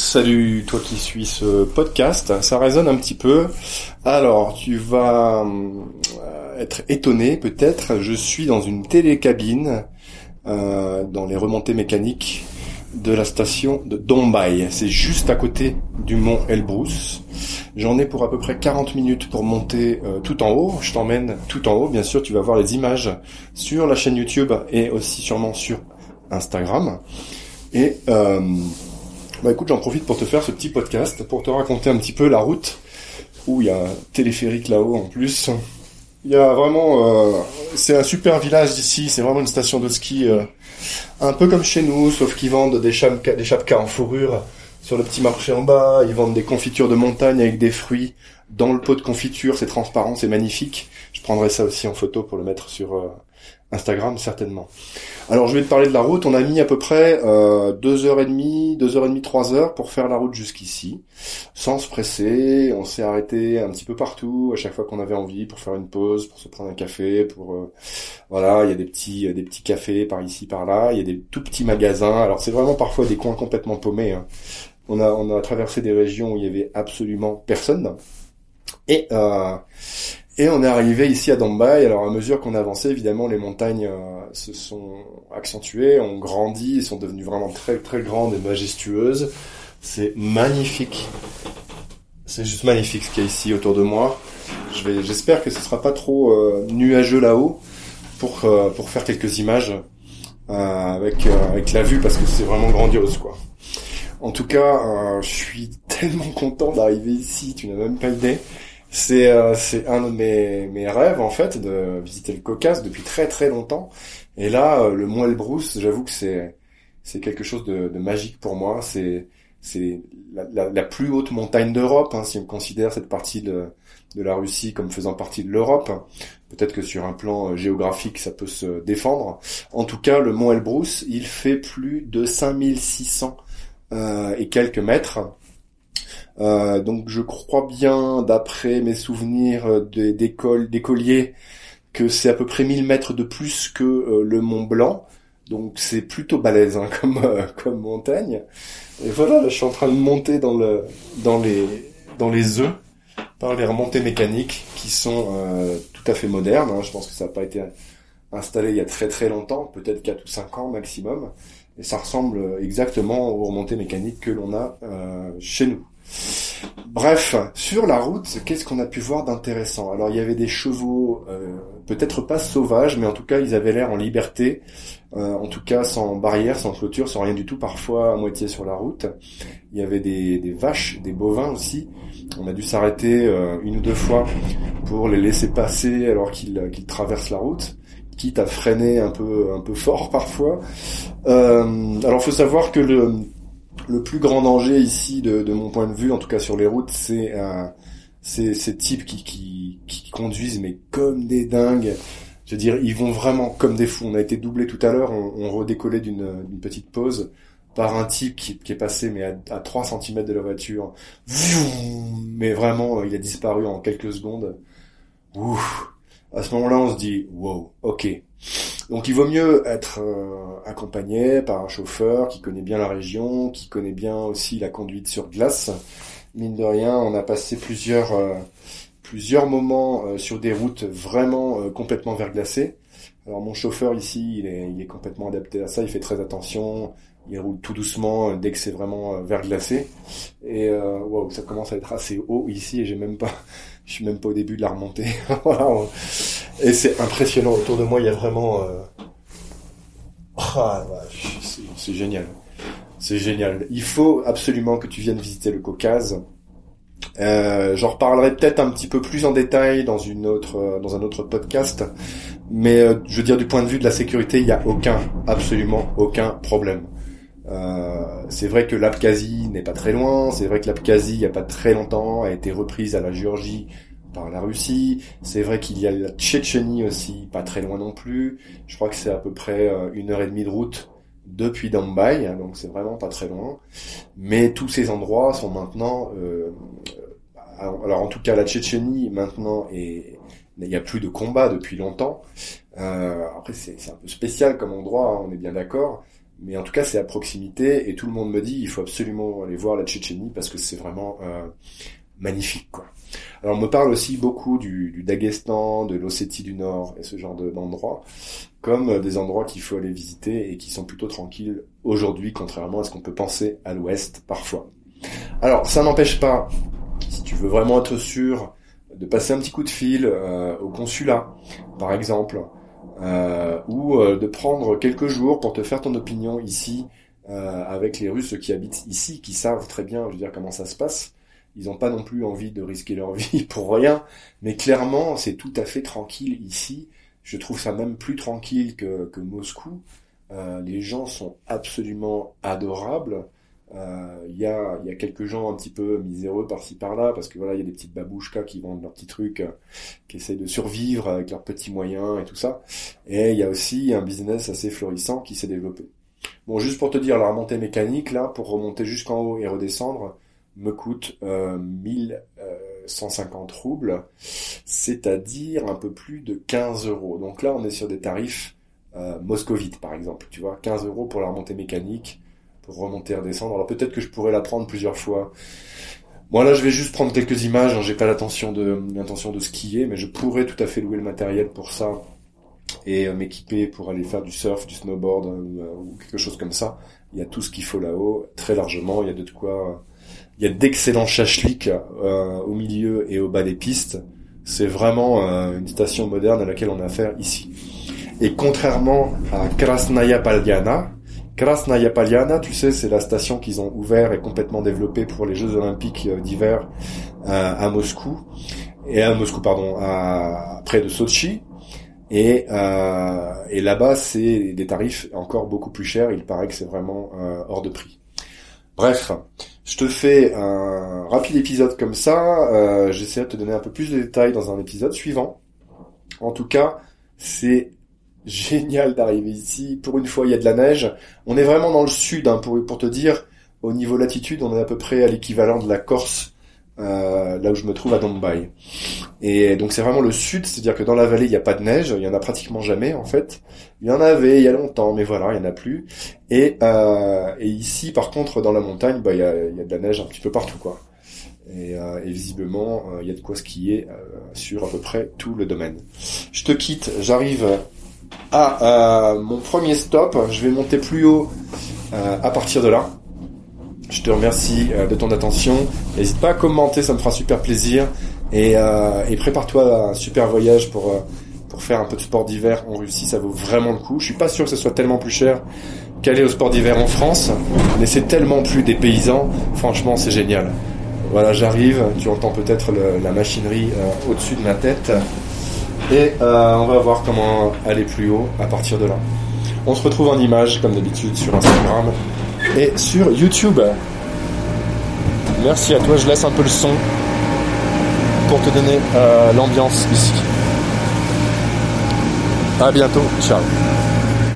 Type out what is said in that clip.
Salut toi qui suis ce podcast, ça résonne un petit peu. Alors tu vas euh, être étonné peut-être, je suis dans une télécabine euh, dans les remontées mécaniques de la station de Dombay. C'est juste à côté du mont Elbrus. J'en ai pour à peu près 40 minutes pour monter euh, tout en haut. Je t'emmène tout en haut. Bien sûr, tu vas voir les images sur la chaîne YouTube et aussi sûrement sur Instagram. Et euh, bah écoute, j'en profite pour te faire ce petit podcast, pour te raconter un petit peu la route où il y a un téléphérique là-haut en plus. Il y a vraiment, euh, c'est un super village d'ici. C'est vraiment une station de ski, euh, un peu comme chez nous, sauf qu'ils vendent des chapkas, des chapkas en fourrure sur le petit marché en bas. Ils vendent des confitures de montagne avec des fruits dans le pot de confiture. C'est transparent, c'est magnifique. Je prendrai ça aussi en photo pour le mettre sur euh, Instagram certainement. Alors je vais te parler de la route. On a mis à peu près euh, deux heures et demie, deux heures et demie, trois heures pour faire la route jusqu'ici, sans se presser. On s'est arrêté un petit peu partout à chaque fois qu'on avait envie pour faire une pause, pour se prendre un café, pour euh, voilà. Il y a des petits, des petits cafés par ici, par là. Il y a des tout petits magasins. Alors c'est vraiment parfois des coins complètement paumés. Hein. On a on a traversé des régions où il y avait absolument personne. Et euh, et on est arrivé ici à Dombay. Alors à mesure qu'on avançait, évidemment, les montagnes euh, se sont accentuées, ont grandi, sont devenues vraiment très très grandes et majestueuses. C'est magnifique. C'est juste magnifique ce qu'il y a ici autour de moi. J'espère que ce sera pas trop euh, nuageux là-haut pour euh, pour faire quelques images avec avec la vue parce que c'est vraiment grandiose quoi. En tout cas, je suis tellement content d'arriver ici. Tu n'as même pas idée. C'est euh, un de mes, mes rêves en fait de visiter le Caucase depuis très très longtemps. Et là, euh, le Mont Elbrus, j'avoue que c'est c'est quelque chose de, de, magique pour moi. C'est c'est la, la, la, plus haute montagne d'Europe, hein, si on considère cette partie de, de la Russie comme faisant partie de l'Europe. Peut-être que sur un plan euh, géographique, ça peut se défendre. En tout cas, le Mont Elbrus, il fait plus de 5600 euh, et quelques mètres. Euh, donc je crois bien, d'après mes souvenirs euh, d'école, d'écoliers, que c'est à peu près 1000 mètres de plus que euh, le Mont Blanc. Donc c'est plutôt balèze hein, comme comme montagne. Et voilà, je suis en train de monter dans le dans les dans les œufs par les remontées mécaniques qui sont tout à fait modernes. Hein. Je pense que ça n'a pas été installé il y a très très longtemps, peut-être 4 ou 5 ans maximum. Et ça ressemble exactement aux remontées mécaniques que l'on a chez nous. Bref, sur la route, qu'est-ce qu'on a pu voir d'intéressant? Alors il y avait des chevaux, euh, peut-être pas sauvages, mais en tout cas ils avaient l'air en liberté, euh, en tout cas sans barrière, sans clôture, sans rien du tout, parfois à moitié sur la route. Il y avait des, vaches, des bovins aussi. On a dû s'arrêter euh, une ou deux fois pour les laisser passer alors qu'ils traversent la route quitte à freiner un peu un peu fort parfois. alors faut savoir que le le plus grand danger ici, de, mon point de vue, en tout cas sur les routes, c'est euh, ces types qui, qui, qui conduisent mais comme des dingues. Je veux dire, ils vont vraiment comme des fous. On a été doublé tout à l'heure, on, on redécollait d'une petite pause par un type qui, qui est passé mais à, à 3 cm de la voiture. Mais vraiment, il a disparu en quelques secondes. Ouf. À ce moment-là, on se dit, wow, ok, donc il vaut mieux être euh, accompagné par un chauffeur qui connaît bien la région, qui connaît bien aussi la conduite sur glace. Mine de rien, on a passé plusieurs euh, plusieurs moments euh, sur des routes vraiment complètement verglacées. Alors mon chauffeur ici, il est, complètement adapté à ça, il fait très attention, il roule tout doucement dès que c'est vraiment verglacé. Et wow, ça commence à être assez haut ici et j'ai même pas je suis même pas au début de la remontée. Et c'est impressionnant. Autour de moi, il y a vraiment... Euh... Ah, c'est génial. C'est génial. Il faut absolument que tu viennes visiter le Caucase. Euh, J'en reparlerai peut-être un petit peu plus en détail dans une autre, euh, dans un autre podcast. Mais euh, je veux dire, du point de vue de la sécurité, il n'y a aucun, absolument aucun problème. Euh, c'est vrai que l'Abkhazie n'est pas très loin, c'est vrai que l'Abkhazie, il n'y a pas très longtemps, a été reprise à la Géorgie par la Russie. C'est vrai qu'il y a la Tchétchénie aussi, pas très loin non plus. Je crois que c'est à peu près euh, une heure et demie de route depuis Dombay, hein, donc c'est vraiment pas très loin. Mais tous ces endroits sont maintenant, euh, alors en tout cas la Tchétchénie maintenant et il n'y a plus de combat depuis longtemps. Euh, après c'est un peu spécial comme endroit, hein, on est bien d'accord mais en tout cas c'est à proximité et tout le monde me dit il faut absolument aller voir la Tchétchénie parce que c'est vraiment euh, magnifique quoi. Alors on me parle aussi beaucoup du, du Daghestan, de l'Ossétie du Nord et ce genre d'endroits comme des endroits qu'il faut aller visiter et qui sont plutôt tranquilles aujourd'hui contrairement à ce qu'on peut penser à l'ouest parfois. Alors ça n'empêche pas si tu veux vraiment être sûr de passer un petit coup de fil euh, au consulat par exemple euh, ou euh, de prendre quelques jours pour te faire ton opinion ici avec les Russes qui habitent ici, qui savent très bien, je veux dire, comment ça se passe. Ils n'ont pas non plus envie de risquer leur vie pour rien, mais clairement, c'est tout à fait tranquille ici. Je trouve ça même plus tranquille que, que Moscou. Les gens sont absolument adorables. Euh, il y, a, y a quelques gens un petit peu miséreux par-ci par-là, parce que voilà, il y a des petites babouchkas qui vendent leurs petits trucs, euh, qui essayent de survivre avec leurs petits moyens et tout ça. Et il y a aussi un business assez florissant qui s'est développé. Bon, juste pour te dire, la remontée mécanique, là, pour remonter jusqu'en haut et redescendre, me coûte euh, 1150 roubles, c'est-à-dire un peu plus de 15 euros. Donc là, on est sur des tarifs euh, moscovites, par exemple. Tu vois, 15 euros pour la remontée mécanique, remonter, redescendre. Alors peut-être que je pourrais la prendre plusieurs fois. Bon là je vais juste prendre quelques images, hein. j'ai pas l'intention de l'intention de skier, mais je pourrais tout à fait louer le matériel pour ça et euh, m'équiper pour aller faire du surf, du snowboard euh, ou quelque chose comme ça. Il y a tout ce qu'il faut là-haut, très largement. Il y a de quoi, il y a d'excellents chachliks euh, au milieu et au bas des pistes. C'est vraiment une station moderne à laquelle on a affaire ici. Et contrairement à Krasnaya Palyana, Krasnaya Palyana, tu sais, c'est la station qu'ils ont ouvert et complètement développée pour les Jeux Olympiques euh, d'hiver euh, à Moscou et à Moscou, pardon, à, près de Sochi. Et, euh, et là-bas, c'est des tarifs encore beaucoup plus chers. Il paraît que c'est vraiment hors de prix. Bref, je te fais un rapide épisode comme ça. Euh, J'essaie de te donner un peu plus de détails dans un épisode suivant. En tout cas, c'est génial d'arriver ici. Pour une fois, il y a de la neige. On est vraiment dans le sud, hein, pour, te dire. Au niveau latitude, on est à peu près à l'équivalent de la Corse, euh, là où je me trouve à Dombay. Et donc c'est vraiment le sud, c'est-à-dire que dans la vallée, il n'y a pas de neige, il y en a pratiquement jamais en fait. Il y en avait il y a longtemps, mais voilà, il n'y en a plus. Et, euh, et ici, par contre, dans la montagne, bah, il, y a, de la neige un petit peu partout, quoi. Et, euh, visiblement, il y a de quoi skier euh, sur à peu près tout le domaine. Je te quitte, j'arrive ah, euh, mon premier stop, je vais monter plus haut euh, à partir de là. Je te remercie euh, de ton attention. N'hésite pas à commenter, ça me fera super plaisir. Et, et prépare-toi à un super voyage pour, pour faire un peu de sport d'hiver en Russie. Ça vaut vraiment le coup. Je suis pas sûr que ce soit tellement plus cher qu'aller au sport d'hiver en France, mais c'est tellement plus des paysans. Franchement, c'est génial. Voilà, j'arrive. Tu entends peut-être la machinerie au-dessus de ma tête. Et euh, on va voir comment aller plus haut à partir de là. On se retrouve en image comme d'habitude sur Instagram et sur YouTube. Merci à toi, je laisse un peu le son pour te donner euh, l'ambiance ici. À bientôt, ciao.